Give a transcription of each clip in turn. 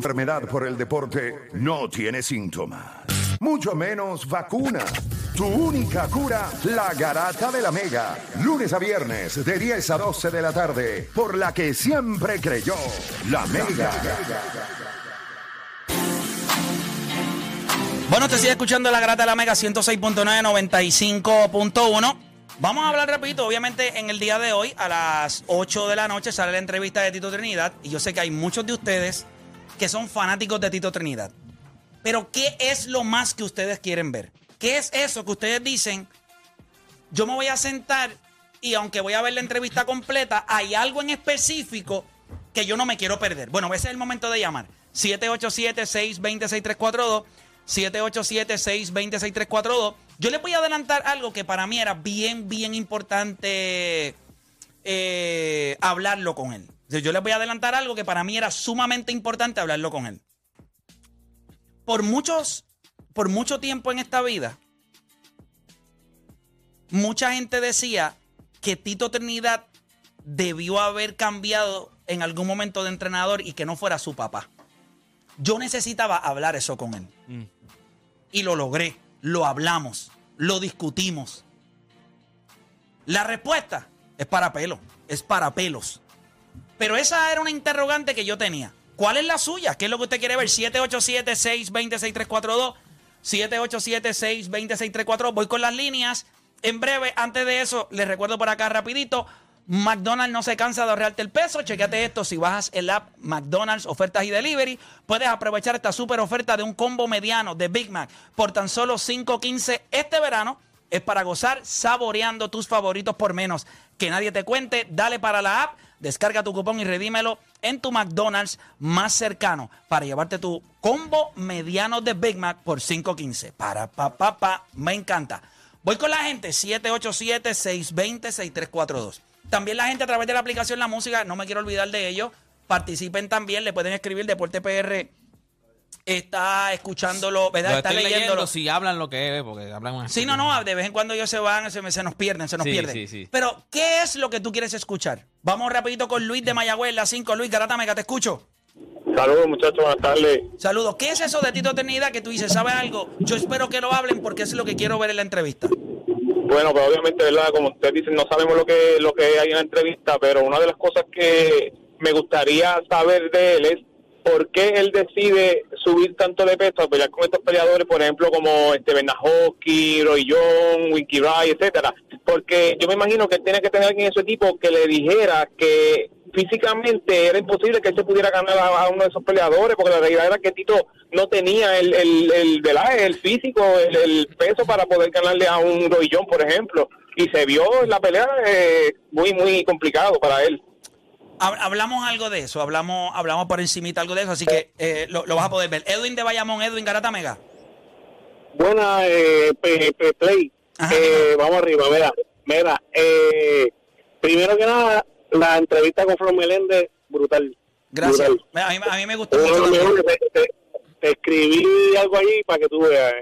enfermedad por el deporte no tiene síntomas, mucho menos vacuna. Tu única cura, la garata de la mega. Lunes a viernes, de 10 a 12 de la tarde, por la que siempre creyó, la mega. Bueno, te sigue escuchando la grata de la Mega 106.9, 95.1. Vamos a hablar rapidito, obviamente en el día de hoy a las 8 de la noche sale la entrevista de Tito Trinidad y yo sé que hay muchos de ustedes que son fanáticos de Tito Trinidad. Pero ¿qué es lo más que ustedes quieren ver? ¿Qué es eso que ustedes dicen? Yo me voy a sentar y aunque voy a ver la entrevista completa, hay algo en específico que yo no me quiero perder. Bueno, ese es el momento de llamar. 787-620-6342. 787-620-6342. Yo les voy a adelantar algo que para mí era bien, bien importante eh, hablarlo con él. Yo les voy a adelantar algo que para mí era sumamente importante hablarlo con él. Por muchos, por mucho tiempo en esta vida, mucha gente decía que Tito Trinidad debió haber cambiado en algún momento de entrenador y que no fuera su papá. Yo necesitaba hablar eso con él. Y lo logré. Lo hablamos. Lo discutimos. La respuesta es para pelo. Es para pelos. Pero esa era una interrogante que yo tenía. ¿Cuál es la suya? ¿Qué es lo que usted quiere ver? 787-620-6342. 787-620-6342. Voy con las líneas. En breve, antes de eso, les recuerdo por acá rapidito. McDonald's no se cansa de ahorrarte el peso. Chequete esto. Si bajas el app McDonald's Ofertas y Delivery, puedes aprovechar esta super oferta de un combo mediano de Big Mac por tan solo 5.15 este verano. Es para gozar saboreando tus favoritos por menos. Que nadie te cuente. Dale para la app, descarga tu cupón y redímelo en tu McDonald's más cercano para llevarte tu combo mediano de Big Mac por 5.15. Para pa pa me encanta. Voy con la gente 787 620 6342. También la gente a través de la aplicación La Música, no me quiero olvidar de ellos, participen también, le pueden escribir Deporte PR. Está escuchándolo, ¿verdad? Lo está estoy leyéndolo. leyendo si hablan lo que es, porque hablan una Sí, no, no, de vez en cuando ellos se van, se, se nos pierden, se nos Sí, pierden. sí, sí. Pero, ¿qué es lo que tú quieres escuchar? Vamos rapidito con Luis de Mayagüez, la 5. Luis, Garata Mega, te escucho. Saludos muchachos, buenas tardes. Saludos. ¿Qué es eso de Tito Eternidad que tú dices, sabes algo? Yo espero que lo hablen porque es lo que quiero ver en la entrevista. Bueno, pues obviamente, ¿verdad? Como ustedes dicen, no sabemos lo que, lo que hay en la entrevista, pero una de las cosas que me gustaría saber de él es por qué él decide subir tanto de peso a pelear con estos peleadores, por ejemplo, como este Bernahoski, Roy John, Winky Ray, etcétera. Porque yo me imagino que él tiene que tener alguien en su equipo que le dijera que físicamente era imposible que él se pudiera ganar a, uno de esos peleadores, porque la realidad era que Tito no tenía el, el, el, ¿verdad? el físico, el, el peso para poder ganarle a un Roy John, por ejemplo. Y se vio en la pelea eh, muy, muy complicado para él. Hab- Hablamos algo de eso, hablamos, hablamos por encimita algo de eso, así que eh, lo, lo vas a poder ver. Edwin de Bayamón, Edwin Garata Mega. Buena, eh, Play. Eh, vamos arriba, mira. Mira, eh, primero que nada, la entrevista con Flor Meléndez, brutal. Gracias. Brutal. A mí, a mí me gustó mucho. te, te- te escribí algo ahí para que tú veas.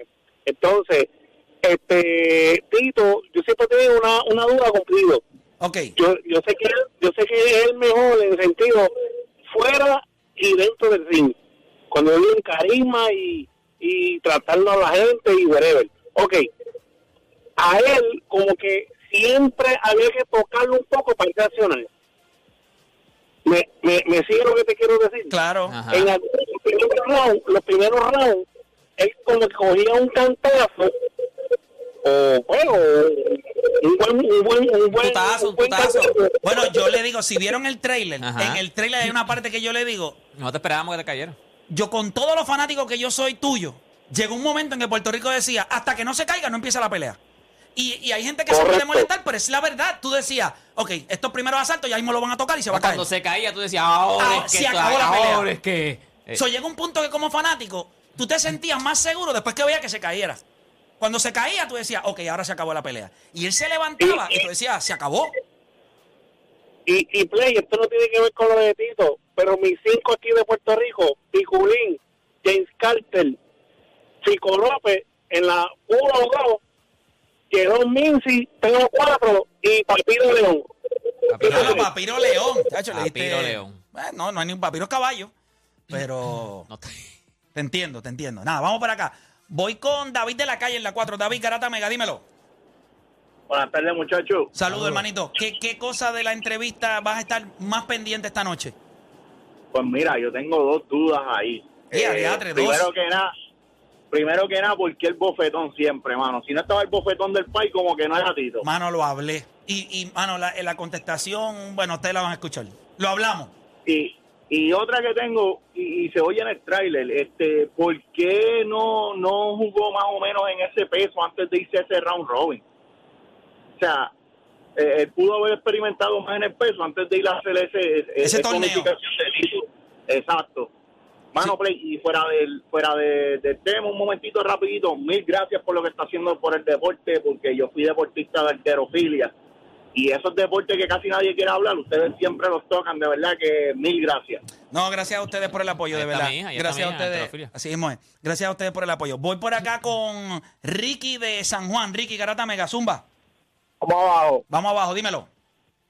Entonces, este Tito, yo siempre he tenido una, una duda contigo. Ok, Yo, yo sé que él, yo sé que es el mejor en el sentido fuera y dentro del ring. Cuando él en carisma y, y tratando a la gente y whatever. Ok, a él como que siempre había que tocarlo un poco para reaccionar. ¿Me, me, ¿Me sigue lo que te quiero decir? claro. Ajá. En algunos- los primeros rounds, los primeros rounds, él como que cogía un cantazo o bueno, un buen, un buen, un buen, Putazo, un buen putazo. cantazo. Bueno, yo le digo, si vieron el trailer, Ajá. en el trailer hay una parte que yo le digo, Nosotros esperábamos que te cayera. yo con todos los fanáticos que yo soy tuyo, llegó un momento en que Puerto Rico decía, hasta que no se caiga, no empieza la pelea. Y, y hay gente que se puede molestar, pero es la verdad. Tú decías, ok, estos primeros asaltos ya mismo lo van a tocar y se va a caer. Cuando se caía, tú decías, ahora Ah, es que se esto- acabó la pelea. ahora es que. eh, So, llega un punto que como fanático, tú te sentías más seguro después que veía que se cayera. Cuando se caía, tú decías, ok, ahora se acabó la pelea. Y él se levantaba y tú decías, se acabó. Y, y Play, esto no tiene que ver con lo de Tito, pero mis cinco aquí de Puerto Rico, Piculín, James Carter, Chico López, en la 1 o 2, Jerón Minci, tengo 4 y Papiro León. Papiro León. Papiro León. Chacho, le Papiro diste- León. Eh, no, no hay ni un papiro caballo. pero No te- te entiendo, te entiendo. Nada, vamos para acá. Voy con David de la calle en la 4. David Garata Mega, dímelo. Buenas tardes, muchachos. Saludos, hermanito. ¿Qué, ¿Qué cosa de la entrevista vas a estar más pendiente esta noche? Pues mira, yo tengo dos dudas ahí. Eh, primero que nada, primero que nada, ¿por qué el bofetón siempre, mano? Si no estaba el bofetón del país, como que no era Tito. Mano, lo hablé. Y, y mano, la, la contestación, bueno, ustedes la van a escuchar. Lo hablamos. Y, y otra que tengo, y, y se oye en el tráiler, este, ¿por qué no, no jugó más o menos en ese peso antes de irse a ese round robin? O sea, eh, él pudo haber experimentado más en el peso antes de ir a hacer ese, Ese esa torneo. Exacto. Mano, Sí. Play, y fuera del fuera de- del tema, un momentito rapidito, mil gracias por lo que está haciendo por el deporte, porque yo fui deportista de alterofilia, y esos deportes que casi nadie quiere hablar, ustedes siempre los tocan, de verdad que mil gracias. No, gracias a ustedes por el apoyo, de Ahí verdad. gracias a mi hija, ustedes. Así mismo es. Gracias a ustedes por el apoyo. Voy por acá con Ricky de San Juan. Ricky Garata Mega Zumba. Vamos abajo. Vamos abajo, dímelo.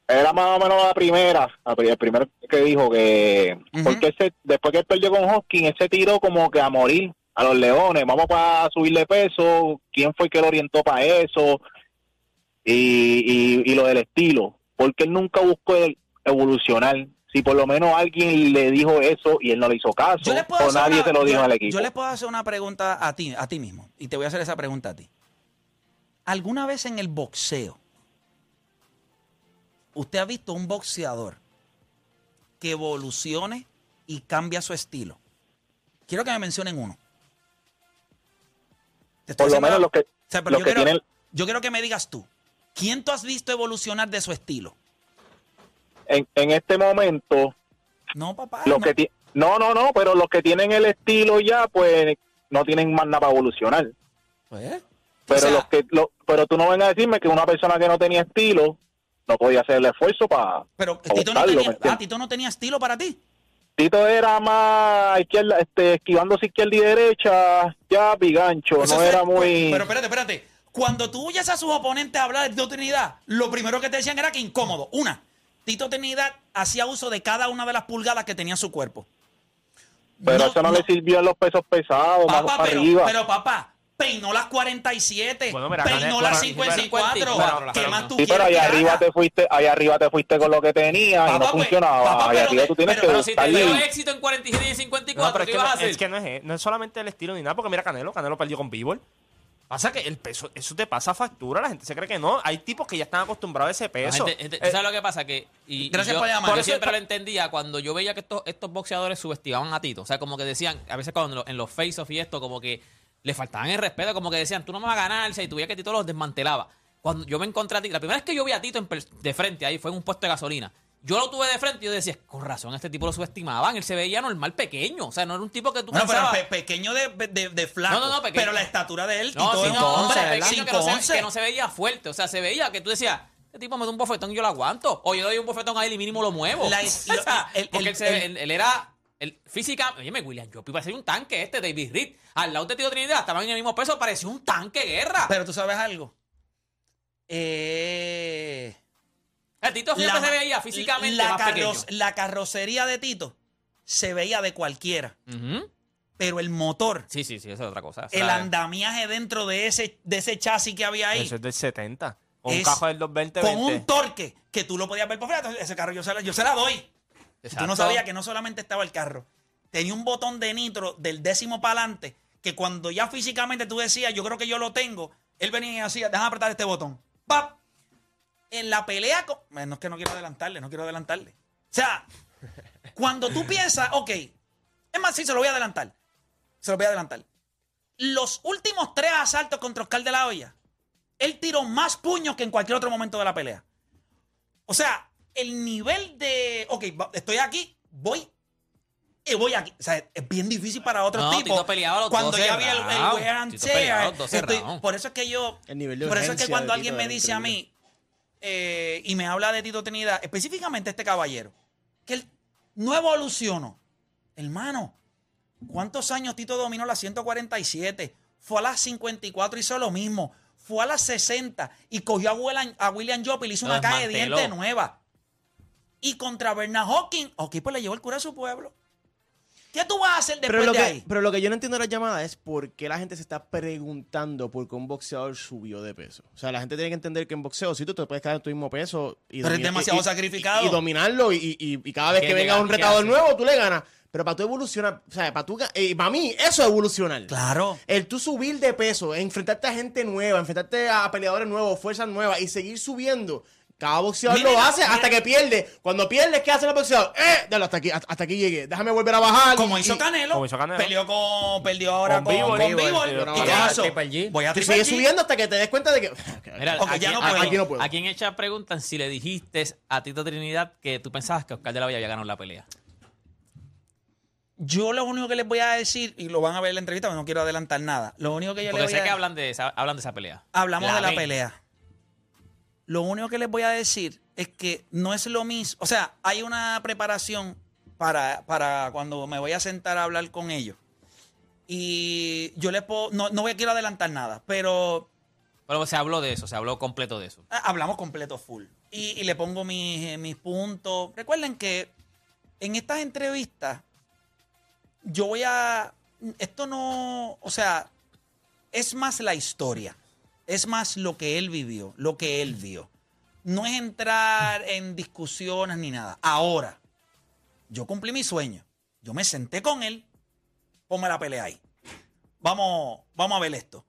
Era más o menos la primera, el primero que dijo que porque ese, después que él perdió con Hopkins, ese tiró como que a morir a los leones, vamos para subirle peso, quién fue que lo orientó para eso y, y, y lo del estilo, porque él nunca buscó evolucionar, si por lo menos alguien le dijo eso y él no le hizo caso, o nadie una- se lo dijo yo- al equipo. Yo les puedo hacer una pregunta a ti, a ti mismo. Y te voy a hacer esa pregunta a ti. ¿Alguna vez en el boxeo usted ha visto un boxeador que evolucione y cambia su estilo? Quiero que me mencionen uno. Te estoy Por lo menos los que- O sea, pero los yo, que quiero, tienen- yo quiero que me digas tú. ¿Quién tú has visto evolucionar de su estilo? En, en este momento No, papá. los no. que ti- no, no, no, pero los que tienen el estilo ya, pues no tienen más nada para evolucionar. Pues, Pero o sea, los que, lo- pero tú no vengas a decirme que una persona que no tenía estilo no podía hacer el esfuerzo para. pero para Tito no, tenía, ah, Tito no tenía estilo para ti. Tito era más izquierda, este, esquivándose izquierda y derecha, ya pigancho, Eso no era muy. Pero espérate, espérate. Cuando tú oyes a sus oponentes hablar de Tito Trinidad, lo primero que te decían era que incómodo. Una, Tito Trinidad hacía uso de cada una de las pulgadas que tenía su cuerpo. pero eso no, le sirvió en los pesos pesados, más Papá, para pero, arriba. pero papá, peinó las 47, Bueno, mira, peinó las bueno, 54. 54, ¿Qué pero más tú sí, pero quieres allá arriba haga? te fuiste, allá arriba te fuiste con lo que tenía y no pues, funcionaba. papá, allá pero arriba tú tienes pero- que Pero si te dio éxito en 47 y en 54, No, pero es ¿qué que, ibas a no, hacer? es que no es, no es solamente el estilo ni nada, porque mira Canelo, Canelo perdió con Bivol. Pasa que el peso, eso te pasa factura, la gente se cree que no. Hay tipos que ya están acostumbrados a ese peso. gente- gente- Eh, ¿Sabes lo que pasa? Que, y, y Gracias yo, por llamar. yo Por eso- siempre lo entendía cuando yo veía que estos, estos boxeadores subestimaban a Tito. O sea, como que decían, a veces cuando en los face-off y esto, como que le faltaban el respeto, como que decían, tú no me vas a ganar, y tuviera que Tito los desmantelaba. Cuando yo me encontré a Tito, la primera vez que yo vi a Tito en de frente ahí fue en un puesto de gasolina. Yo lo tuve de frente y yo decía, con razón, este tipo lo subestimaban. Él se veía normal, pequeño. O sea, no era un tipo que tú Bueno, pero pensabas... pe- pequeño de, de, de flaco. No, no, no, pequeño. Pero la estatura de él, No, sí, no, hombre pequeño que no, se, 5'11". que no se veía fuerte. O sea, se veía que tú decías, este tipo me da un bofetón y yo lo aguanto. O yo le doy un bofetón a él y mínimo lo muevo. La- O sea, el- porque el- él, se- el- él- era... El física, oye, William Jopi parecía un tanque este, David Reed. Al lado de Tito Trinidad, estaban en el mismo peso, parecía un tanque guerra. Pero tú sabes algo. Eh, el Tito siempre se veía físicamente la, más la carrocería de Tito se veía de cualquiera. Pero el motor, Sí, sí, sí, eso es otra cosa. O el sea, andamiaje dentro de ese, de ese chasis que había ahí, Eso es del 70. Con un cajo del 220 con un torque que tú lo podías ver por fuera. Ese carro yo se la, yo se la doy. Tú no sabías que no solamente estaba el carro, tenía un botón de nitro del décimo para adelante que cuando ya físicamente tú decías, yo creo que yo lo tengo, él venía y hacía, déjame apretar este botón. ¡Pap! En la pelea con... Bueno, es que no quiero adelantarle, no quiero adelantarle. O sea, cuando tú piensas, ok, es más, sí, se lo voy a adelantar. Se lo voy a adelantar. Los últimos tres asaltos contra Oscar de la Hoya, él tiró más puños que en cualquier otro momento de la pelea. O sea, el nivel de. Ok, estoy aquí, voy. Y voy aquí. O sea, es bien difícil para otros No, tipos. Cuando 12 ya vi el, el wear and tear, los 12 estoy- rounds. Por eso es que yo. El nivel de por eso es que cuando alguien me dice a mí eh, y me habla de Tito Trinidad, específicamente este caballero, que él no evolucionó. Hermano, ¿cuántos años Tito dominó la 147? Fue a las 54 y hizo lo mismo. Fue a las 60 y cogió a William, a William Jopp y le hizo una caja de dientes nueva. Y contra Bernard Hawking, ok, pues le llevó el cura a su pueblo. ¿Qué tú vas a hacer después Pero lo, de que, ahí? pero lo que yo no entiendo de la llamada es por qué la gente se está preguntando por qué un boxeador subió de peso. O sea, la gente tiene que entender que en boxeo, si tú te puedes quedar en tu mismo peso y, Pero es demasiado y- y- sacrificado. y dominarlo y, y- y cada vez ¿Qué que venga un retador hace? nuevo, tú le ganas. Pero para tú evolucionar, o sea, para tú, eh, para mí, eso es evolucionar. Claro. El tú subir de peso, enfrentarte a gente nueva, enfrentarte a peleadores nuevos, fuerzas nuevas y seguir subiendo. Cada boxeador Mira, lo hace mira. hasta que pierde. Cuando pierdes, ¿qué hace el boxeador? ¡Eh! Dale, hasta aquí, hasta aquí llegué. Déjame volver a bajar. Como y- hizo Canelo. Como hizo Canelo. Peleó con. Perdió ahora Con con, Bivol. con. ¿Y qué G. Voy a subiendo hasta que te des cuenta de que. Mira, aquí, ya no aquí- puedo. Aquí no puedo. aquí en el chat preguntan si le dijiste a Tito Trinidad que tú pensabas que Oscar de la Hoya había ganado la pelea. Yo lo único que les voy a decir, y lo van a ver en la entrevista, pero no quiero adelantar nada. Lo único que yo Porque les voy sé a que hablan de esa, hablan de esa pelea. Hablamos de la pelea. Lo único que les voy a decir es que no es lo mismo. O sea, hay una preparación para, para cuando me voy a sentar a hablar con ellos. Y yo les puedo. No, no voy a quiero adelantar nada, pero Pero se habló de eso, se habló completo de eso. ah, hablamos completo full. Y, y le pongo mis, eh, mis puntos. Recuerden que en estas entrevistas, yo voy a. Esto no. O sea, es más la historia. Es más lo que él vivió, lo que él vio. No es entrar en discusiones ni nada. Ahora, yo cumplí mi sueño. Yo me senté con él. Ponme la pelea ahí. Vamos, vamos a ver esto.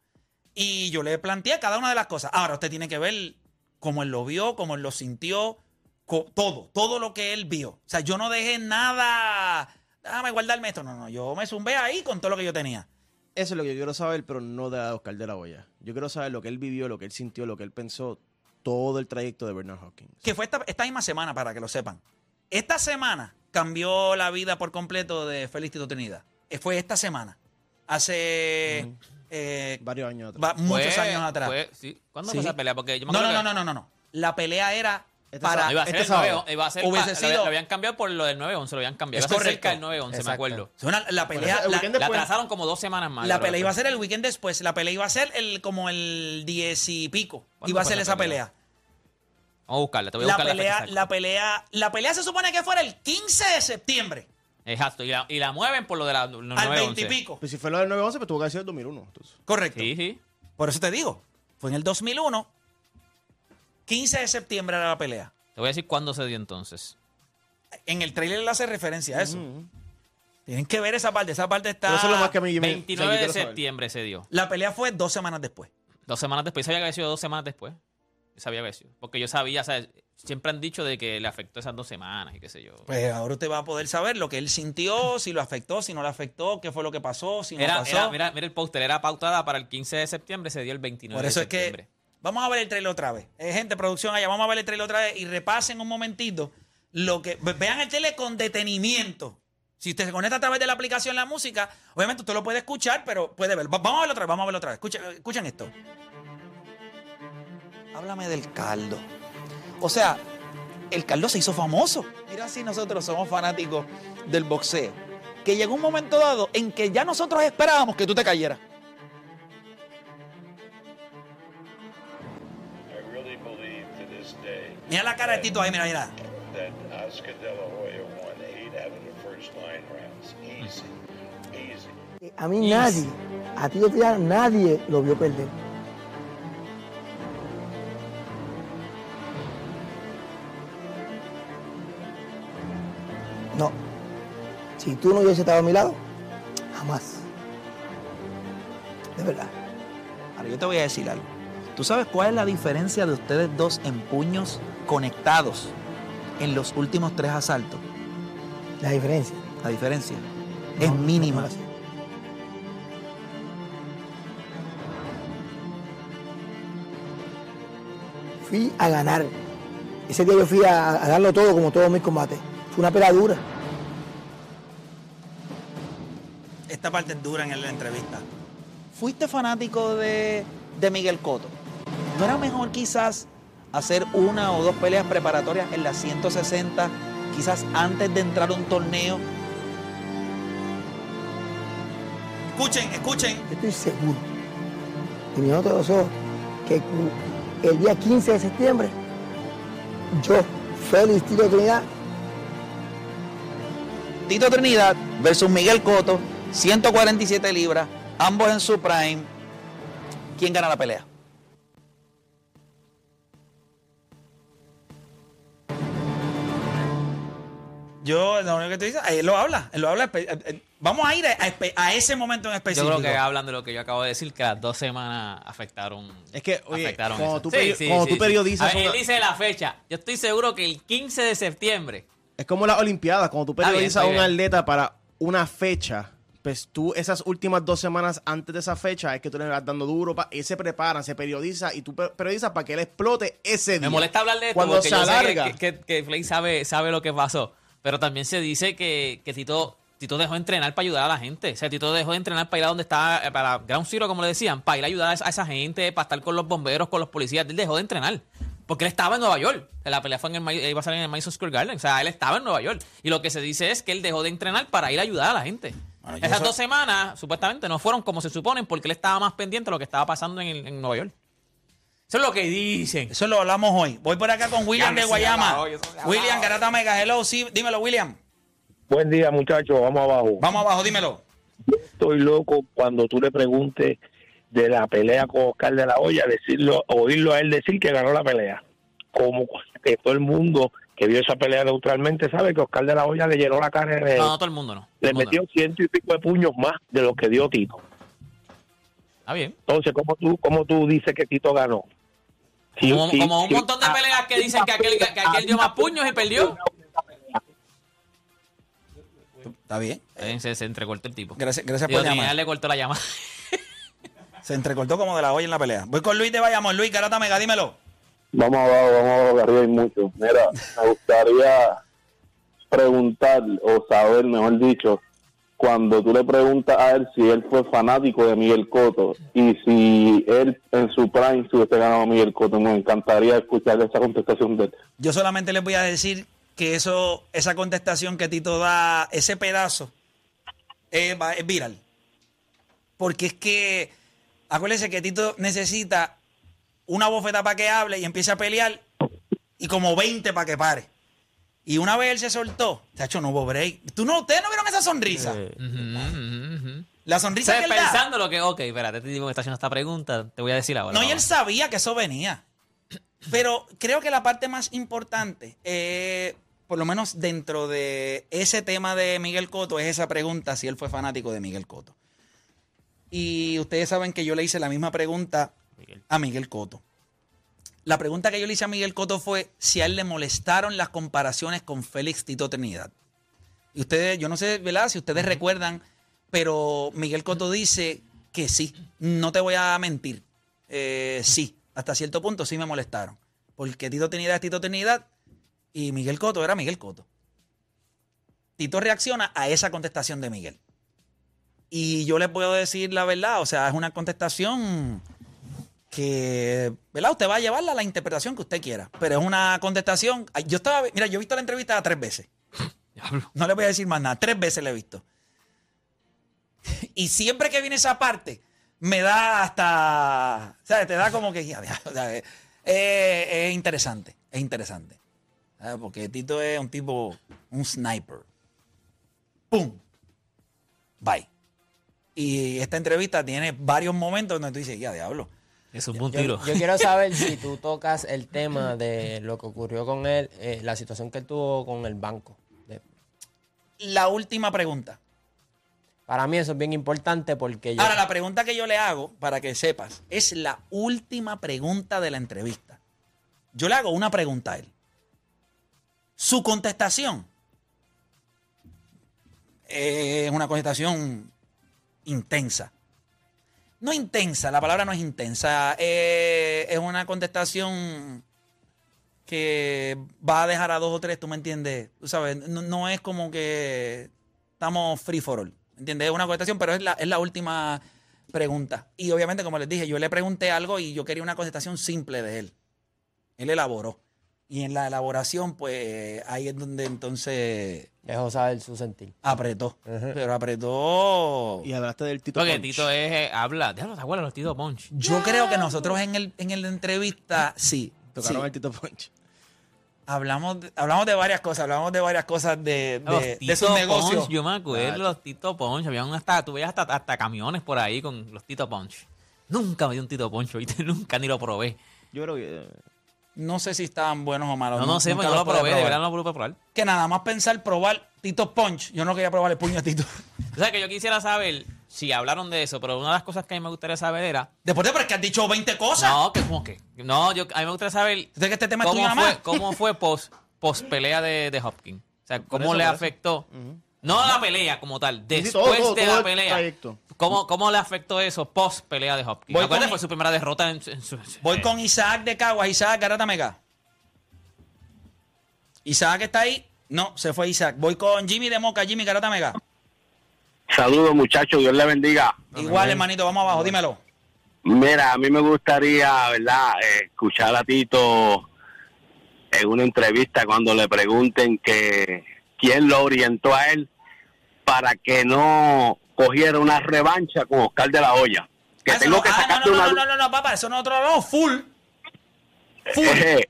Y yo le planteé cada una de las cosas. Ahora, usted tiene que ver cómo él lo vio, cómo él lo sintió, todo, todo lo que él vio. O sea, yo no dejé nada. Déjame guardarme esto. No, no, yo me zumbé ahí con todo lo que yo tenía. Eso es lo que yo quiero saber, pero no de Oscar de la Hoya. Yo quiero saber lo que él vivió, lo que él sintió, lo que él pensó, todo el trayecto de Bernard Hopkins. que fue esta, esta misma semana, para que lo sepan. Esta semana cambió la vida por completo de Félix Tito Trinidad. Eh, Fue esta semana. Hace eh, Varios años atrás. va- muchos Fue- años atrás. fue- sí. ¿Cuándo Sí. fue esa pelea? Porque yo me no, no, no, no, no, no. La pelea era Este para... No, iba a ser Este el sábado. 9 iba a ser Hubiese pa- lo, sido- habían- lo habían cambiado por lo del 9-11, lo habían cambiado. Es Iba a ser correcto. cerca del 9-11, me acuerdo. Una- la pelea, la, atrasaron como dos semanas más. la pelea iba a ser el weekend después. La pelea iba a ser el, como el 10 y pico. ¿Cuándo Iba a ser esa pelea. pelea? Vamos a buscarla, te voy a La buscar la pelea, la pelea, la pelea se supone que fuera el 15 de septiembre Exacto, y la, y la mueven por lo de la al 9-11. 20 y pico. Pues si fue lo del 911, pues tuvo que haber sido el 2001. entonces. Correcto. Sí, sí. Por eso te digo, fue en el 2001, 15 de septiembre era la pelea. Te voy a decir cuándo se dio entonces. En el trailer le hace referencia a eso. Tienen que ver esa parte, esa parte está... Pero eso es lo más que a mí me- 29 o sea, yo de saber. septiembre se dio. La pelea fue dos semanas después. Dos semanas después. Yo sabía que había sido dos semanas después. Yo sabía que había sido. Porque yo sabía, o sea, siempre han dicho de que le afectó esas dos semanas y qué sé yo. Pues ahora usted va a poder saber lo que él sintió, si lo afectó, si no lo afectó, qué fue lo que pasó, si no Era, pasó. era- mira, mira el póster, era pautada para el 15 de septiembre, se dio el 29 Por eso de es que septiembre. Vamos a ver el trailer otra vez. Eh, gente, producción allá, vamos a ver el trailer otra vez y repasen un momentito lo que ve- vean el trailer con detenimiento. Si usted se conecta a través de la aplicación la música, obviamente usted lo puede escuchar, pero puede ver. Va- vamos a verlo otra vez, vamos a verlo otra vez. Escuchen, escuchen esto. Háblame del caldo. O sea, el caldo se hizo famoso. Mira si nosotros somos fanáticos del boxeo. Que llegó un momento dado en que ya nosotros esperábamos que tú te cayeras. Mira la cara de Tito ahí, mira, mira. A mí nadie, a ti ya nadie lo vio perder. No. Si tú no hubieses estado a mi lado, jamás. De verdad. Ahora yo te voy a decir algo. ¿Tú sabes cuál es la diferencia de ustedes dos en puños conectados en los últimos tres asaltos? La diferencia. La diferencia es mínima. no. Fui a ganar. Ese día yo fui a, a darlo todo como todos mis combates. Fue una pelea dura. Esta parte es dura en la entrevista. ¿Fuiste fanático de, de Miguel Cotto? ¿No era mejor quizás hacer una o dos peleas preparatorias en las 160, quizás antes de entrar a un torneo? Escuchen, escuchen. Estoy seguro. Y mi otro deseo que el día 15 de septiembre, yo, Félix Tito Trinidad, Tito Trinidad versus Miguel Cotto, 147 libras, ambos en su prime. ¿Quién gana la pelea? Yo, lo único que te dice, él lo habla, él lo habla. eh, eh, Vamos a ir a, ese momento en Yo específico. creo que hablan de lo que yo acabo de decir, que las dos semanas afectaron. Es que, oye, afectaron cuando eso. tú peri- cuando tú periodizas A ver, él dice la fecha. Yo estoy seguro que el 15 de septiembre. Es como las Olimpiadas, cuando tú Está bien, periodizas a un bien. atleta para una fecha, pues tú esas últimas dos semanas antes de esa fecha es que tú le vas dando duro, pa, él se preparan, se periodiza y tú pe- periodizas para que él explote ese día. Me molesta hablar de esto Cuando porque se yo sé alarga. que, que, que Flay sabe, sabe lo que pasó. Pero también se dice que, que Tito, Tito dejó de entrenar para ayudar a la gente. O sea, Tito dejó de entrenar para ir a donde estaba, eh, para Ground Zero, como le decían, para ir a ayudar a esa, gente, para estar con los bomberos, con los policías. Él dejó de entrenar. Porque él estaba en Nueva York. La pelea fue en el, iba a salir en el Madison Square Garden. O sea, él estaba en Nueva York. Y lo que se dice es que él dejó de entrenar para ir a ayudar a la gente. Bueno, Esas dos semanas, supuestamente, no fueron como se suponen porque él estaba más pendiente de lo que estaba pasando en Nueva York. Eso es lo que dicen. Eso lo hablamos hoy. Voy por acá con William de Guayama. William. Garata Mega, hello, sí, dímelo, William. Buen día, muchachos. Vamos abajo. Vamos abajo, dímelo. Estoy loco cuando tú le preguntes de la pelea con Oscar de la Hoya, decirlo, oírlo a él decir que ganó la pelea. Como que todo el mundo que vio esa pelea neutralmente sabe que Oscar de la Hoya le llenó la cara de No, no todo el mundo no. Le mundo metió ciento y pico de puños más de lo que dio Tito. Está bien. Entonces, ¿cómo tú, cómo tú dices que Tito ganó? Como, un montón de peleas que dicen que aquel, que aquel dio más puños y perdió. Está bien. Eh, Se, se entrecortó el tipo. Gracias, gracias Digo, por llamar. le cortó la llamada. Se entrecortó como de la olla en la pelea. Voy con Luis de Bayamón. Luis Garata Mega, dímelo. Vamos abajo, vamos abajo, que arriba hay mucho. Mira, me gustaría preguntar o saber, mejor dicho, cuando tú le preguntas a él si él fue fanático de Miguel Cotto y si él en su prime se hubiese ganado a Miguel Cotto, me encantaría escuchar esa contestación de él. Yo solamente les voy a decir que eso, esa contestación que Tito da, ese pedazo, es viral. Porque es que, acuérdense que Tito necesita una bofeta para que hable y empiece a pelear y como 20 para que pare. Y una vez él se soltó, chacho, no hubo break. ¿Tú no, ¿Ustedes no vieron esa sonrisa? La sonrisa que él da. Pensando lo que. Ok, espérate, este tipo me está haciendo esta pregunta. Te voy a decir ahora. No, y él vamos. sabía que eso venía. Pero creo que la parte más importante, eh, por lo menos dentro de ese tema de Miguel Coto, es esa pregunta si él fue fanático de Miguel Coto. Y ustedes saben que yo le hice la misma pregunta a Miguel Coto. La pregunta que yo le hice a Miguel Coto fue si a él le molestaron las comparaciones con Félix Tito Trinidad. Y ustedes, yo no sé, ¿verdad? Si ustedes recuerdan, pero Miguel Coto dice que sí. No te voy a mentir. Eh, sí, hasta cierto punto sí me molestaron. Porque Tito Trinidad es Tito Trinidad y Miguel Coto era Miguel Coto. Tito reacciona a esa contestación de Miguel. Y yo le puedo decir la verdad, o sea, es una contestación que, ¿verdad? Usted va a llevarla a la interpretación que usted quiera. Pero es una contestación. Yo estaba, mira, yo he visto la entrevista tres veces. No le voy a decir más nada, tres veces la he visto. Y siempre que viene esa parte, me da hasta. ¿Sabes? Te da como que. o sea, es, es interesante. Es interesante. ¿Sabes? Porque Tito es un tipo. Un sniper. ¡Pum! Bye. Y esta entrevista tiene varios momentos donde tú dices, ya, diablo. Es un buen Yo, tiro. yo quiero saber si tú tocas el tema de lo que ocurrió con él, eh, la situación que él tuvo con el banco. La última pregunta. para mí eso es bien importante porque yo... Ahora, la pregunta que yo le hago, para que sepas, es la última pregunta de la entrevista. Yo le hago una pregunta a él. Su contestación es una contestación intensa. No intensa, la palabra no es intensa. eh, es una contestación que va a dejar a dos o tres, tú me entiendes. Tú sabes, no, es como que estamos free for all. ¿Entiendes? Es una contestación, pero es la, es la última pregunta. Y obviamente, como les dije, yo le pregunté algo y yo quería una contestación simple de él. Él elaboró. Y en la elaboración, pues ahí es donde entonces Dejó saber su sentir. apretó. Pero apretó. Y hablaste del Tito Porque Punch. Tito es. eh, habla. Déjalo, ¿te acuerdas los Tito Punch? Yo creo que nosotros en el en el entrevista, sí. Tocaron sí. el Tito Punch. Hablamos de, hablamos de varias cosas, hablamos de varias cosas de, Los de, de Tito sus negocios. Punch, yo me acuerdo, los Tito Punch. Había un hasta, tú veías hasta, hasta camiones por ahí con los Tito Punch. Nunca me di un Tito Punch, ¿viste? Nunca ni lo probé. Yo creo que. No sé si estaban buenos o malos. No, no sé, pues no los lo probé, de verdad no lo pude probar. Que nada más pensar probar Tito Punch. Yo no quería probar el puño a Tito. O sea, que yo quisiera saber si hablaron de eso, pero una de las cosas que a mí me gustaría saber era. Después de pero es que has dicho 20 cosas. No, que como que. No, yo, a mí me gustaría saber que este tema es cómo fue, cómo fue post, post pelea de, de Hopkins. O sea, cómo eso, le por eso. afectó. No la pelea como tal, Sí, sí, después todo, todo, de todo la el pelea. ¿Cómo, ¿Cómo le afectó eso post pelea de Hopkins? Voy con- fue su primera derrota en, en su. Voy eh, con Isaac de Caguas. Isaac, Garata Mega. Isaac está ahí. No, se fue Isaac. Voy con Jimmy de Moca. Jimmy, Garata Mega. Saludos muchachos, Dios les bendiga. Igual, hermanito, vamos abajo, dímelo. Mira, a mí me gustaría, ¿verdad?, Eh, escuchar a Tito en una entrevista cuando le pregunten que quién lo orientó a él para que no cogiera una revancha con Oscar de la Hoya. Que Ah, tengo no, que ah, no, no, una... no, no, no, papá, eso no es otro no, full. Full. Eh,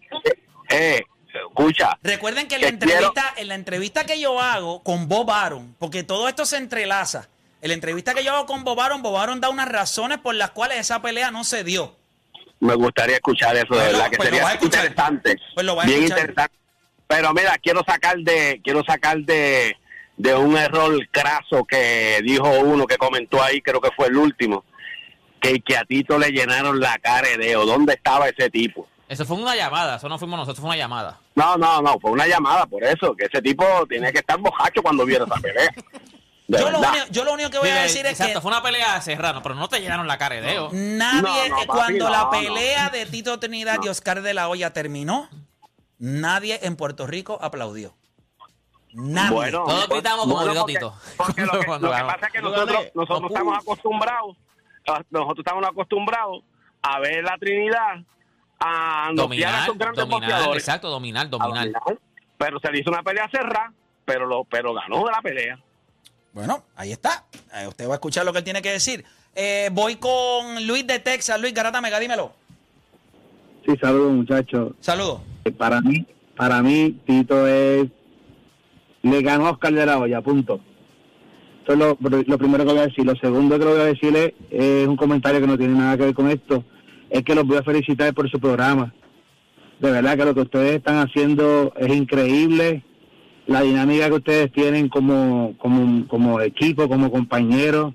eh, escucha, Recuerden que en la quiero- entrevista, en la entrevista que yo hago con Bob Aaron, porque todo esto se entrelaza. En la entrevista que yo hago con Bob Aaron, Bob Aaron da unas razones por las cuales esa pelea no se dio. me gustaría escuchar eso, de verdad, que pues sería interesante. Pues lo vas a bien escuchar. interesante. Pero mira, quiero sacar de quiero sacar de, de un error craso que dijo uno que comentó ahí, creo que fue el último, que, que a Tito le llenaron la cara de dedo. ¿Dónde estaba ese tipo? Eso fue una llamada, eso no fuimos nosotros, fue una llamada. No, no, no, fue una llamada por eso, que ese tipo tiene que estar bojacho cuando viera esa pelea. De Yo lo, único, yo lo único que voy a decir es exacto, que fue una pelea serrana, pero no te llenaron la cara de nadie, No, no, papi, cuando no, la no. pelea de Tito Trinidad y Oscar de la Hoya terminó, nadie en Puerto Rico aplaudió. Nadie. Bueno, Todos gritamos como bueno, porque- lo que, lo pasa es que nosotros, nosotros No, estamos acostumbrados, a- nosotros estamos acostumbrados a ver la Trinidad, a Dominar, esos grandes dominar, exacto, dominar. dominar. Pero se le hizo una pelea cerrada, pero lo, pero ganó de la pelea. Bueno, ahí está. Eh, usted va a escuchar lo que él tiene que decir. Eh, voy con Luis de Texas. Luis Garata Mega, dímelo. Sí, saludos muchachos. Saludos. Eh, Para mí, para mí, Tito es... Le ganó Oscar de la Hoya, punto. Eso es lo, lo primero que voy a decir. Lo segundo que le voy a decir es, un comentario que no tiene nada que ver con esto. Es que los voy a felicitar por su programa. De verdad que lo que ustedes están haciendo es increíble. La dinámica que ustedes tienen como, como, como equipo, como compañeros,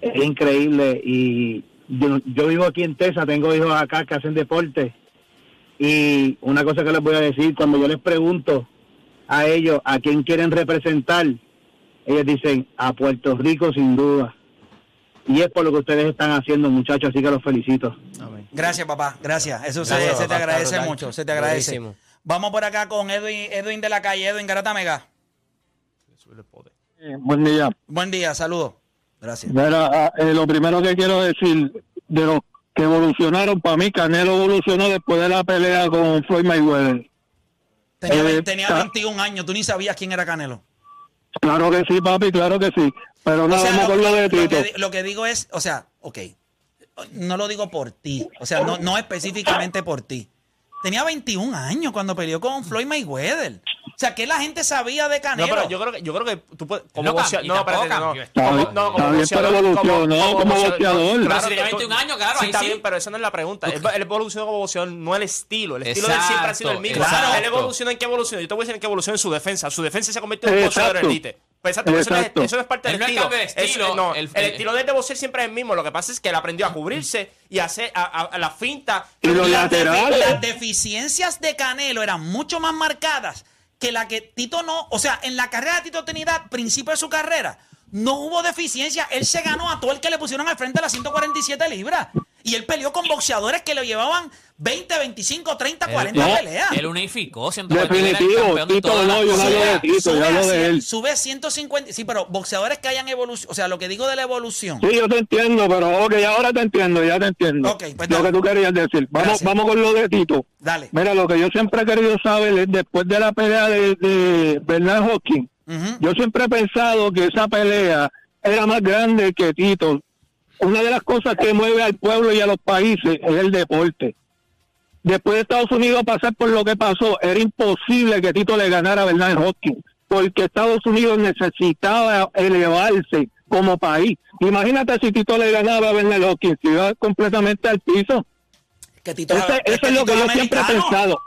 es increíble. Y yo, yo vivo aquí en Tesa, tengo hijos acá que hacen deporte. Y una cosa que les voy a decir, cuando yo les pregunto a ellos a quién quieren representar, ellos dicen a Puerto Rico sin duda. Y es por lo que ustedes están haciendo, muchachos, así que los felicito. Amén. Gracias, papá. Gracias. Eso se, te agradece mucho. Se te agradece. Buenísimo. Vamos por acá con Edwin, Edwin de la calle. Edwin Garata Mega. buen día. Buen día, saludos. Gracias. Mira, eh, lo primero que quiero decir de los que evolucionaron, para mí Canelo evolucionó después de la pelea con Floyd Mayweather. Tenía, Eh, tenía ah. 21 años. Tú ni sabías quién era Canelo. Claro que sí, papi, claro que sí. Pero no O sea, lo, de lo Tito. que, lo que digo es, o sea, ok, no lo digo por ti, o sea, no, no específicamente por ti. Tenía 21 años cuando peleó con Floyd Mayweather. O sea, que la gente sabía de No, Canelo. pero yo creo que, yo creo que tú puedes. Como No boxea- cambió, no, espérate, no. Como- no, como boxeador, pero evolucionó como boxeador. Pero si tenía tú- 21 años, claro, sí, ahí está sí. bien, pero esa no es la pregunta. Él, él evolucionó como boxeador, no el estilo. El estilo de él siempre ha sido el mismo. Exacto, Él evolucionó en qué evolucionó. Yo te voy a decir en qué evolucionó en su defensa. Su defensa se convirtió en un Exacto. boxeador elite. Pues exacto, pero eso, no es, Exacto. eso no es parte del no es estilo. de estilo, Eso- no, el- el, estilo de él de boxear siempre es el mismo. Lo que pasa es que él aprendió a cubrirse y a hacer a, a- a la finta. Y los las, defi- laterales. las deficiencias de Canelo eran mucho más marcadas que la que Tito no, o sea, en la carrera de Tito Trinidad, principio de su carrera, no hubo deficiencia. Él se ganó a todo el que le pusieron al frente a las 147 libras. Y él peleó con boxeadores que le llevaban 20, 25, 30, 40 no, peleas. Él unificó, Definitivo, de Tito no, yo no hablo de. Tito, yo hablo de él. sube 150. Sí, pero boxeadores que hayan evolucionado. O sea, lo que digo de la evolución. Sí, yo te entiendo, pero ok, ahora te entiendo, ya te entiendo. Ok, pues lo que tú querías decir. Vamos, Gracias. vamos con lo de Tito. Dale. Mira, lo que yo siempre he querido saber es después de la pelea de, de Bernard Hopkins, yo siempre he pensado que esa pelea era más grande que Tito. Una de las cosas que mueve al pueblo y a los países es el deporte. después de Estados Unidos pasar por lo que pasó, era imposible que Tito le ganara a Bernard Hopkins, porque Estados Unidos necesitaba elevarse como país. Imagínate si Tito le ganaba a Bernard Hopkins, se iba completamente al piso. Que Tito Ese- es eso que es lo que yo siempre he pensado.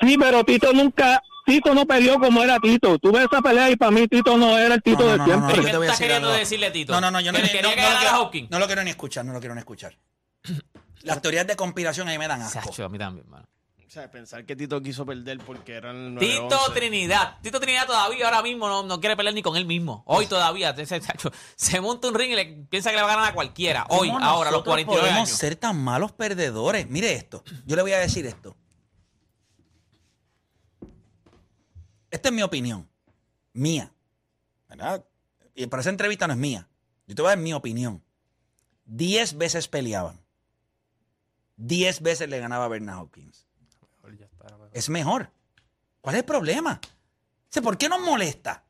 Sí, pero Tito nunca, Tito no peleó como era Tito. Tú ves esa pelea y para mí Tito no era el Tito No, de no, no, no, siempre. ¿Qué te voy a estás decir queriendo algo. decirle, Tito? No, no, no, yo no, Que lo quiero, no lo quiero ni escuchar, no lo quiero ni escuchar. Las teorías de conspiración a mí me dan asco. Sacho, a mí también, mano. O sea, pensar que Tito quiso perder porque eran el Tito 9-11. Trinidad. Tito Trinidad todavía ahora mismo no, no quiere pelear ni con él mismo. Hoy todavía. Chacho se monta un ring y le piensa que le va a ganar a cualquiera. Hoy, ¿Cómo ahora, a los nosotros 49 podemos años. ser tan malos perdedores? Mire esto. Yo le voy a decir esto. Esta es mi opinión. Mía. ¿Verdad? Y para esa entrevista no es mía. Yo te voy a dar mi opinión. Diez veces peleaban. Diez veces le ganaba a Bernard Hopkins. Es mejor. ¿Cuál es el problema? ¿Por qué nos molesta?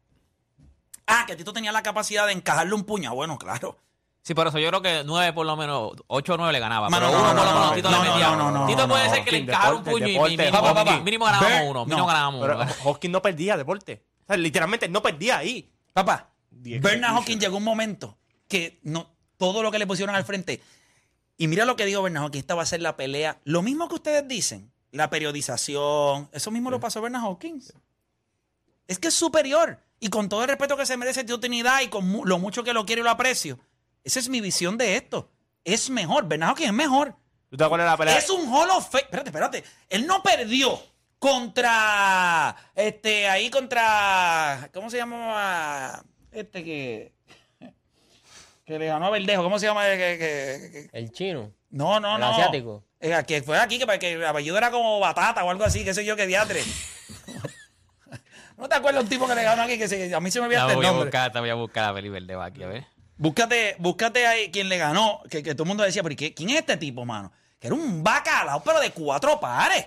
Ah, que Tito tenía la capacidad de encajarle un puño. Bueno, claro. Sí, por eso yo creo que 9 por lo menos, 8 o 9 le ganaba. Mano, pero no, uno no, por lo no, menos no, Tito no, le no, metía. no, no, Tito puede no, ser que le encajara un deporte, puño y deporte. mínimo, Papá, mínimo ganábamos uno. Mínimo no. ganábamos Pero uno. Hopkins no perdía deporte. O sea, literalmente no perdía ahí. Papá, Bernard. Hawkins llegó un momento que no, todo lo que le pusieron al frente. Y mira lo que dijo Bernard Hawkins, esta va a ser la pelea. Lo mismo que ustedes dicen, la periodización, eso mismo lo pasó Bernard Hawkins. Es que es superior. Y con todo el respeto que se merece Tito Trinidad y con mu- lo mucho que lo quiero y lo aprecio, esa es mi visión de esto. Es mejor. Bernard Hawkins es mejor. ¿Tú te acuerdas de la pelea? Es un Hall of Fame. Espérate, espérate. Él no perdió contra. Este, ahí contra. ¿Cómo se llama? Este que. Que le ganó a Verdejo. ¿Cómo se llama? Que- que- que- El chino. no, no, El no. asiático. Eh, que fue aquí, que, que el apellido era como Batata o algo así, qué sé yo, que diatre. ¿No te acuerdas un tipo que le ganó aquí? Que se- a mí se me hasta el voy a nombre. buscar, te voy a buscar a Felipe Verde aquí, a ver. Búscate, búscate ahí quien le ganó, que, que todo el mundo decía, pero ¿y qué- ¿quién es este tipo, mano? Que era un bacalao, pero de cuatro pares.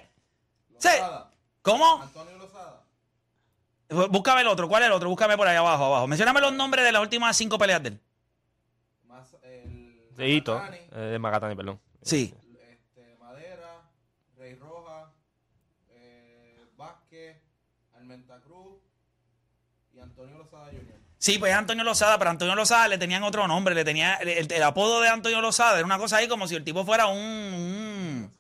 Sí. ¿Cómo? Antonio Lozada. Búscame el otro, ¿cuál es el otro? Búscame por ahí abajo, abajo. Mencióname los nombres de las últimas cinco peleas de él. De Hito. Eh, de Magatani, perdón. Sí. Madera, Rey Roja, eh, Vázquez, Almenta Cruz y Antonio Lozada Jr. Sí, pues es Antonio Lozada, pero Antonio Lozada le tenían otro nombre, le tenía el, el- el apodo de Antonio Lozada, era una cosa ahí como si el tipo fuera un, un-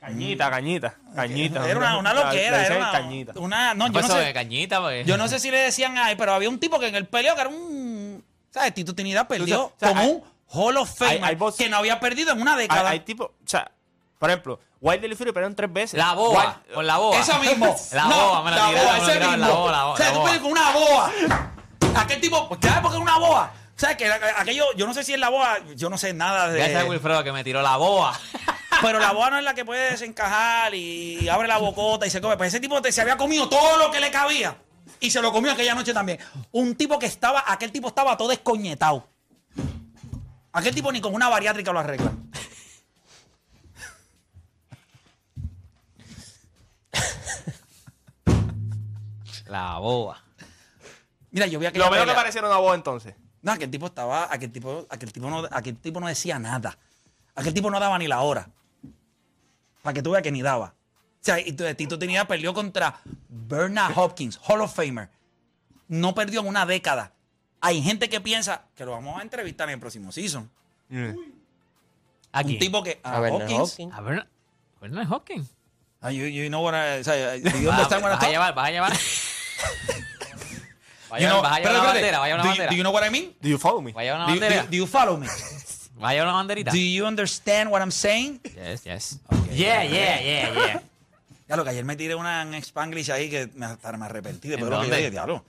Cañita, cañita, cañita. era una, una loquera, era una, cañita. una- no, yo no Pasó de sé, cañita, pues. yo no sé si le decían ay, pero había un tipo que en el peleo que era un, ¿sabes? Tito Trinidad perdió O sea, como hay- un Hall of Fame hay box- que no había perdido en una década. hay tipo, o sea, por ejemplo, Wilder y Fury pelearon tres veces. La boa, Wild- con la boa. Esa mismo. La No, boa, me la tiraron, boa, me la la boa, la boa, O sea, la tú boa. peleas con una boa. Aquel tipo, pues, ¿sabes por qué es una boa? Sea, que aquello, yo no sé si es la boa, yo no sé nada de... Gracias a Wilfredo que me tiró la boa. Pero la boa no es la que puede desencajar y abre la bocota y se come. Pues ese tipo te- se había comido todo lo que le cabía. Y se lo comió aquella noche también. Un tipo que estaba, aquel tipo estaba todo descoñetado. Aquel tipo ni con una bariátrica lo arregla. La boa. Mira, yo vi aquella Lo menos que pelea. parecieron una boa entonces. No, aquel tipo estaba, aquel tipo, aquel tipo no, aquel tipo no decía nada. Aquel tipo no daba ni la hora. Para que tú veas que ni daba. O sea, y tu- Tito Trinidad perdió contra Bernard Hopkins, Hall of Famer. No perdió en una década. Hay gente que piensa que lo vamos a entrevistar en el próximo season. ¿A Un tipo que. A, A Bernard Hopkins. Hopkins. A ver, Bernard Hopkins. Ah, you, you know what I, o sea, do you Vas, understand what I vas a llevar, vas a llevar. Vas a You know- una bandera, vas a llevar Do una you- bandera. Do you know what I mean? Do you follow me? Vas a llevar una Do you, do you- bandera. do you follow me? Vas a llevar una banderita. Do you understand what I'm saying? Yes, yes. Yeah, yeah, yeah, yeah. Ya lo que ayer me tiré una en Spanglish ahí que me, hasta me arrepentí de ¿En todo lo que yo dije, diablo.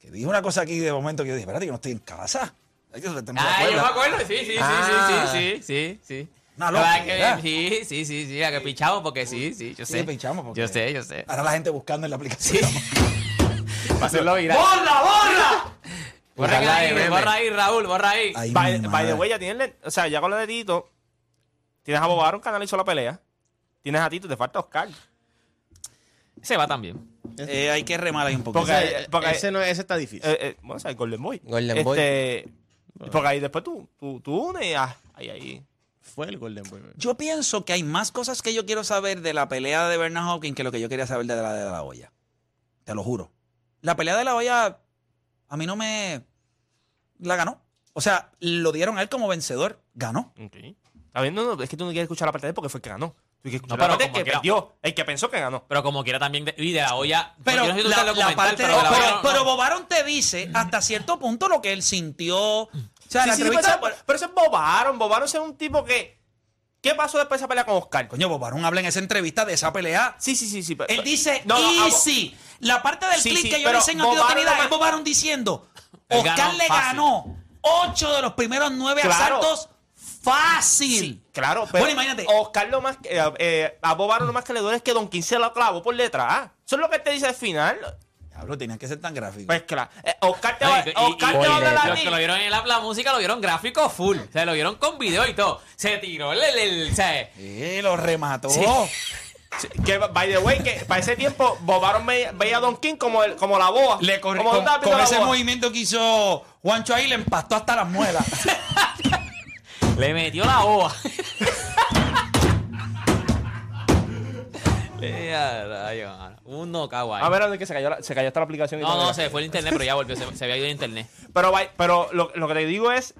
Que dije una cosa aquí de momento que yo dije, espérate que no estoy en casa. Ay, me Ah, yo me acuerdo. Sí, sí, sí, Ah. sí, sí, sí, sí, sí. Una loquera. que- Sí, sí, sí, sí, a que pichamos porque sí, sí, yo Sí, sé. pichamos porque- Yo sé, yo sé. Ahora la gente buscando en la aplicación. Para hacerlo viral. ¡Borra, borra! Borra Usarla de ahí, meme. borra ahí, Raúl, borra ahí. Ay, By, mi by the madre. way, ya tienes, o sea, ya con lo de Tito, tienes a Bob Arum que analizó la pelea. Tienes a Tito, te falta Oscar. Se va también. Eh, hay que remar ahí un poquito. Porque- Ese, porque- ese no, ese está difícil. Eh, eh, bueno, o sea, el Golden Boy. Golden Boy. este, Porque ahí después tú, tú, tú unes y ah, ahí, ahí. Fue el Golden Boy. Yo pienso que hay más cosas que yo quiero saber de la pelea de Bernard Hopkins que lo que yo quería saber de la de la olla. Te lo juro. La pelea de la olla a mí no me la ganó. O sea, lo dieron a él como vencedor. Ganó. Ok. Está bien, no, no, es que tú no quieres escuchar la parte de él porque fue el que ganó. Tú quieres escuchar No, pero la parte como que quiera. perdió. El que pensó que ganó. Pero como quiera también. De, y de la olla. Pero, no sé si la, la parte pero de la pero, olla no- pero no. Bobaron te dice hasta cierto punto lo que él sintió. O sea, Sí, la sí, pero, pero eso es Bobaron. Bobaron es un tipo que. ¿Qué pasó después de esa pelea con Oscar? Coño, Bobaron habla en esa entrevista de esa pelea. Sí, sí, sí, sí. Él dice No, no, ah, easy. La parte del Sí, clip sí, que yo le Bob a Arum Trinidad no es me- Bobaron diciendo: Oscar ganó le ganó ocho de los primeros nueve Claro. asaltos fácil. Sí, claro, pero Bueno, imagínate. Oscar lo más que, eh, eh, a lo más que le duele es que Don se lo clavó por detrás. Eso es lo que te dice al final. Diablo, tenía que ser tan gráfico. Pues claro. Eh, Oscar te va, Ay, y- Oscar y- te va a hablar a los ti. que lo vieron en la, la música lo vieron gráfico full. O sea, lo vieron con video y todo. Se tiró el. el, el- o sea, Sí, lo remató. Sí. Sí, Que, by the way, que para ese tiempo Bobaron veía, veía a Don King como, el, como la boa. Le corri- como tú con, la ese boa. movimiento que hizo Juancho ahí le empastó hasta las muelas. le metió la ova. Eh, a rayo, mano. Un ahí. A ver, ¿dónde es que se cayó, la- se cayó hasta la aplicación? y No, no, se fue el internet, pero ya volvió. Se, se había ido el internet. Pero, pero lo, lo que te digo es,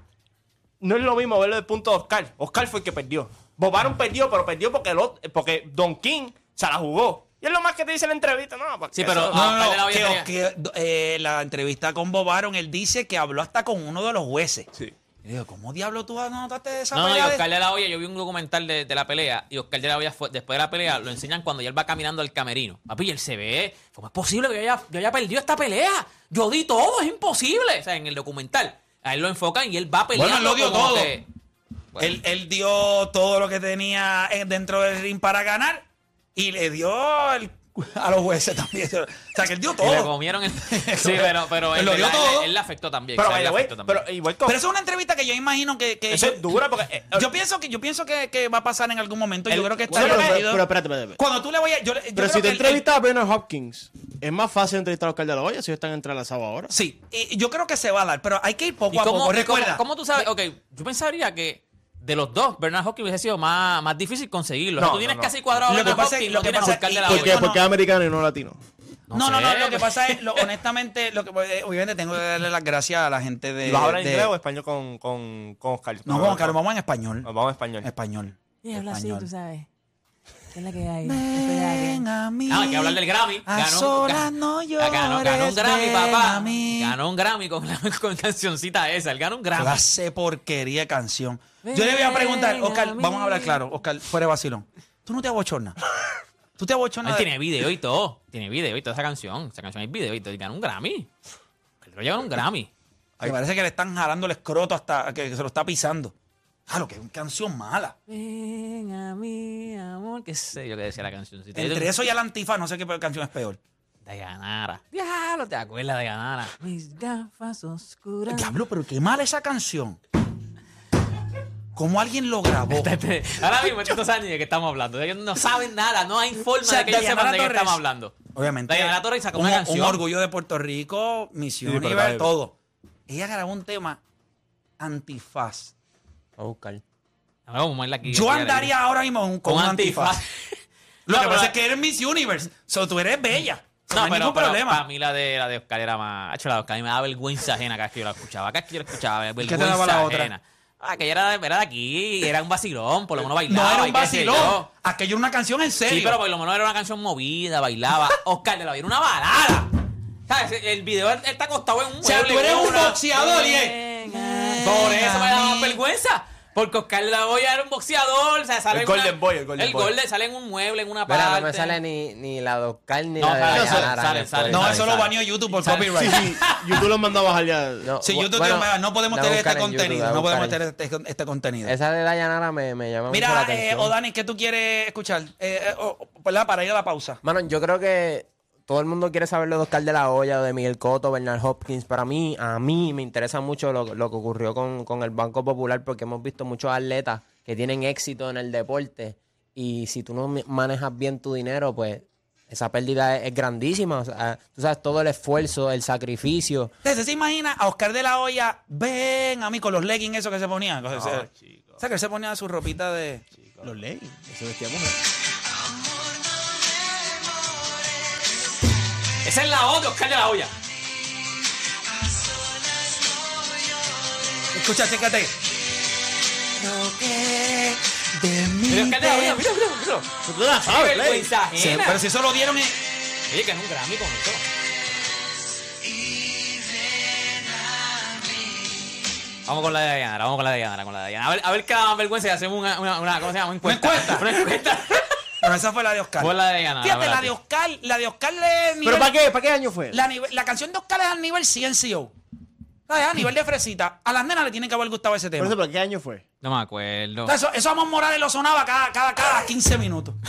no es lo mismo verlo del punto de Oscar. Oscar fue el que perdió. Bobaron perdió, pero perdió porque, el otro- porque Don King se la jugó. Y es lo más que te dice en la entrevista, no, porque Sí, pero- eso- No, no, de no, que, eh, la entrevista con Bobaron, él dice que habló hasta con uno de los jueces. Sí. Y digo, ¿cómo diablo tú anotaste esa No, no, y pelea de- Oscar de la Hoya, yo vi un documental de, de la pelea y Oscar de la Hoya fue- después de la pelea lo enseñan cuando ya él va caminando al camerino. Papi, y él se ve, ¿cómo es posible que yo haya, yo haya perdido esta pelea? Yo di todo, es imposible. O sea, en el documental, a él lo enfocan y él va peleando. Bueno, él lo dio como todo. que- Bueno. Él, él dio todo lo que tenía eh, dentro del ring para ganar y le dio el- a los jueces también. O sea, que él dio Y le todo. comieron el... Sí, pero, pero Él él, lo dio él- todo. él le afectó también. Pero, o sea, él le afectó también. pero igual con- Pero eso es una entrevista que yo imagino que... que Eso yo, es dura porque... eh, yo pienso que yo pienso que, que va a pasar en algún momento. yo El- creo que está Pero, pero, espérate, espérate. espérate. Cuando tú le vayas... Yo, yo Pero creo si que te entrevistas a Bernard Hopkins, es más fácil entrevistar a Oscar de la Hoya si ellos están entrelazados ahora. Sí, y yo creo que se va a dar, pero hay que ir poco ¿Y a cómo, poco. y cómo- Recuerda, cómo tú sabes? Ok, yo pensaría que de los dos, Bernard Hopkins hubiese sido más, más difícil conseguirlo. O sea, No, tú tienes no, no. casi cuadrado a Lo que Bernard pasa es- Hopkins, lo no que tienes a pasa Oscar de la ¿Por qué? Porque es americano y no latino. No, no, sé, no, lo que pasa es, lo- honestamente, lo que, eh, obviamente tengo que darle las gracias a la gente de... ¿Y vas a hablar de- inglés o español con, con, con Oscar? No, vamos, Carlos, vamos en español. Vamos en español. Español. Y habla así, Español. tú sabes. ¿Qué es la que hay? Ven a mí. Ah, hay que hablar del Grammy. A Ganó, no ganó, ganó un Grammy, papá. Ganó un Grammy con la con cancioncita esa. Él ganó un Grammy. Clase porquería de canción. Yo le voy a preguntar, Oscar, a vamos a hablar claro, Oscar, fuera de vacilón. ¿Tú no te abochornas? ¿Tú te abochornas? Él de- tiene video y todo. Tiene video y toda esa canción. Esa canción hay video y todo. Y ganó un Grammy. Él lo ganó un Grammy. Me parece que le están jalando el escroto hasta que se lo está pisando. Ah, lo que es una canción mala. Ven a mí, amor. ¿Qué sé yo qué decía la canción? Entre eso y el antifa, no sé qué canción es peor. De Ganara. Diablo, ¿te acuerdas de Ganara? Mis gafas oscuras. Diablo, pero qué mala esa canción. ¿Cómo alguien lo grabó? Ahora mismo, estos años de que estamos hablando. Ellos no saben nada. No hay forma O sea, de que ellos Dayanara sepan de qué Torres- estamos hablando. Obviamente. Diana Torres sacó un, una canción. un orgullo de Puerto Rico, Misión Sí, pero Universe, dale. todo. Ella grabó un tema antifaz. A buscar. A ver, vamos a aquí. Yo andaría ahora mismo con, Con un antifaz. antifaz. Lo No, que pasa es que eres Miss Universe. So, tú eres bella. So, No, no, hay pero, ningún pero problema. para mí la de, la de Oscar era más... Hecho, la de Oscar a mí me da vergüenza ajena cada vez que yo la escuchaba. Cada vez que yo la escuchaba, vergüenza te daba la otra? ajena. Ah, que era, era de aquí, era un vacilón, por lo menos bailaba. no era un qué vacilón. Aquello era una canción en serio. Sí, pero por lo menos era una canción movida, bailaba. Oscar de la era una balada. ¿Sabes? El video, él, él está acostado en un O sea, tú eres un boxeador y es- Por eso me daba vergüenza. Porque Oscar la Hoya era un boxeador. O sea, sale El una- Golden Boy, el Golden el Boy. Golden sale en un mueble, en una Mira, parte. no me sale ni, ni la de Oscar ni No, la de sale, sale, sale, no, sale, eso lo baneó YouTube por Sale. copyright. Sí, sí. YouTube lo mandó a bajar ya. No, YouTube bueno, dijo, "Mira, no podemos la tener este YouTube, contenido, no podemos tener este, este contenido. Esa de Dayanara me, me llama mucho la Mira, eh, atención. Odani, ¿qué tú quieres escuchar? Eh, eh, oh, ¿verdad? Para ir a la pausa. Mano, yo creo que todo el mundo quiere saber lo de Oscar de la Hoya, de Miguel Cotto, Bernard Hopkins. Para mí, a mí me interesa mucho lo, lo que ocurrió con, con el Banco Popular porque hemos visto muchos atletas que tienen éxito en el deporte y si tú no manejas bien tu dinero, pues esa pérdida es, es grandísima. O sea, tú sabes, todo el esfuerzo, el sacrificio. ¿Usted se imagina a Oscar de la Hoya? Ven a mí con los leggings esos que se ponían. O sea, o sea, que él se ponía su ropita de... Los leggings. Se vestía mujer. Esa es la de Oscar de la Hoya. Escucha, chécate. Lo que de mí Mira, Oscar de la Hoya, mira, mira, mira. Tú la sabes, Sí, pero si eso lo dieron en... Oye, que es un Grammy con eso. Vamos con la de Dayanara, vamos con la de Dayanara, con la de Dayanara. A ver, a ver qué vergüenza y hacemos una, una, una- ¿cómo se llama? Una encuesta. encuesta? Una encuesta. Pero esa fue la de Oscar. Fue la de Dayanara. Fíjate, la de Oscar, la de Oscar es nivel- ¿Pero para qué? ¿Para qué año fue? La, la canción de Oscar es al nivel CNCO. ¿Sabes? A nivel de fresita. A las nenas le tiene que haber gustado ese Por tema. eso, ¿para qué año fue? No me acuerdo. Eso, eso Amor Morales lo sonaba cada, cada, cada 15 minutos.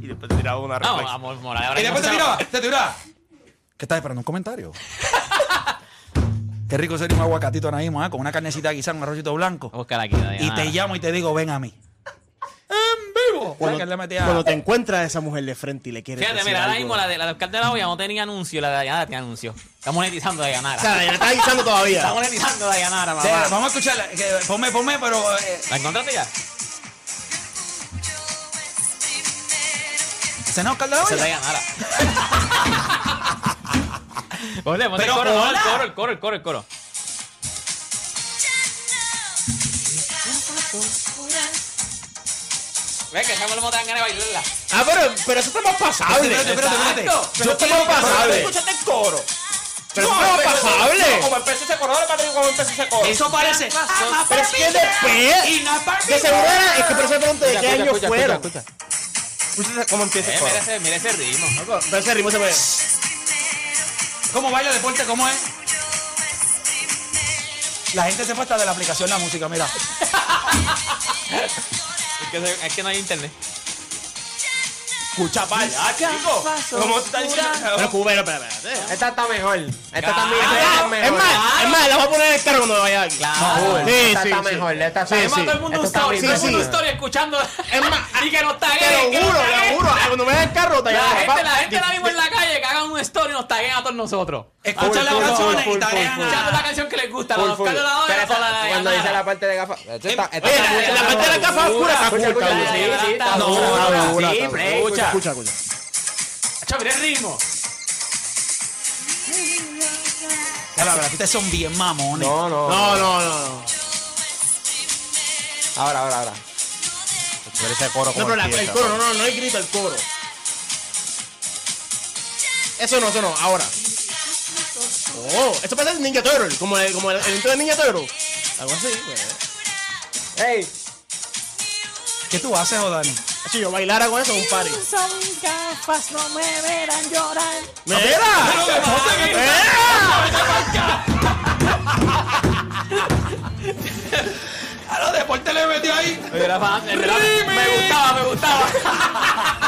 Y después te tiraba una reflexión. amor, Morales. ahora Y después te tiraba, te tiraba. ¿Qué estás esperando? ¿Un comentario? Qué rico sería un aguacatito ahora mismo, ¿eh? Con una carnecita guisada, un arrocito blanco. Vamos a buscar aquí. Y te llamo y te digo, ven a mí. En vivo. Cuando, cuando te encuentras a esa mujer de frente y le quieres Fíjate, decir mira, ahora algo. mismo la de, la de Oscar de la Hoya no tenía anuncio, la de Dayanara tiene anuncio. Está monetizando Dayanara. O sea, ya está avisando todavía. Está monetizando Dayanara, Sí, mamá. vamos a escucharla. que- Ponme, ponme, pero... eh, ¿La encontraste ya? ¿Ese no es Oscar de la Esa es Hoya? Dayanara. Ponle, ponle el Pero coro, ponle el hola. coro, el coro, el coro, el coro. Ve que esa me lo dan ganas de bailarla. Ah, pero, pero eso está más pasable. Espérate, espérate, espérate. Eso está más pasable. Escúchate el coro. Pero eso está más pasable. Como empezó ese coro, ahora Patrick, como empezó ese coro. Eso parece... Ah, Pero es que de Y no es De seguro era, es que por eso pregunto de qué año fueron. cómo empieza el Eh, coro. mira ese, mira ese ritmo. Pero ese ritmo se ve. ¿Cómo baila deporte? ¿Cómo es? La gente se fue hasta de la aplicación la música, mira. Es que, no hay internet. Escucha para allá, chico. ¿Cómo te estás diciendo? Pero cubero, espera, espera. Esta está mejor. Esta también Ah, es mejor. Es más, es más, la voy a poner en el carro cuando vaya aquí. Claro. Sí, esta está mejor. Esta está Sí, Además, sí. todo el mundo un Esto está story, todo el bien, mundo un sí. story escuchando. Es más, y que nos Te taguen. lo nos juro, te lo juro. Cuando me vaya el carro, te La gente, la gente mismo en la calle que hagan un story y nos taguen a todos nosotros. Escucha las full, canciones full, y taguean full, a- Escuchando la canción que les gusta, la la la Cuando dice la parte de gafas. Está- está la, la parte de la gafa oscura está está está No, no, Escucha, escucha, escucha. Acho, mira el ritmo. Verdad, ustedes son bien mamones. No, no. No, no, no. no. Ahora, ahora, ahora. Pero ese coro No, como pero la- el coro, no, no, no hay grito, el coro. Eso no, eso no, ahora. Oh, esto parece Ninja Turtle, como el, como el, el intro de Ninja Turtle. Algo así, pues. ¡Ey! ¿Qué tú haces, Odani? Si yo bailara con eso un party. gafas no me verán llorar. ¡Mira! A los deportes le metí ahí. Me gustaba, me gustaba.